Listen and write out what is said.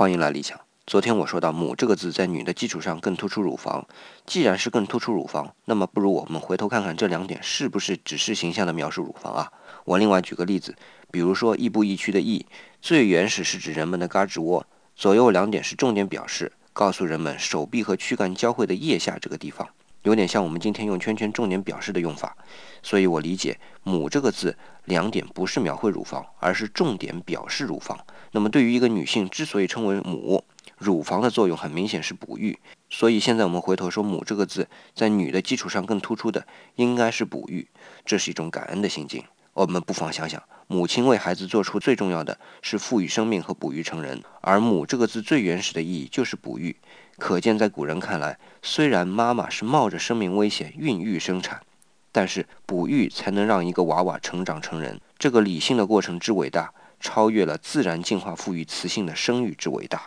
欢迎来理想。昨天我说到“母”这个字在女的基础上更突出乳房，既然是更突出乳房，那么不如我们回头看看这两点是不是只是形象的描述乳房啊？我另外举个例子，比如说“亦步亦趋”的“亦”，最原始是指人们的胳肢窝，左右两点是重点表示，告诉人们手臂和躯干交汇的腋下这个地方。有点像我们今天用圈圈重点表示的用法，所以我理解“母”这个字两点不是描绘乳房，而是重点表示乳房。那么对于一个女性之所以称为母，乳房的作用很明显是哺育。所以现在我们回头说“母”这个字在女的基础上更突出的应该是哺育，这是一种感恩的心境。我们不妨想想，母亲为孩子做出最重要的是赋予生命和哺育成人，而“母”这个字最原始的意义就是哺育。可见，在古人看来，虽然妈妈是冒着生命危险孕育生产，但是哺育才能让一个娃娃成长成人。这个理性的过程之伟大，超越了自然进化赋予雌性的生育之伟大。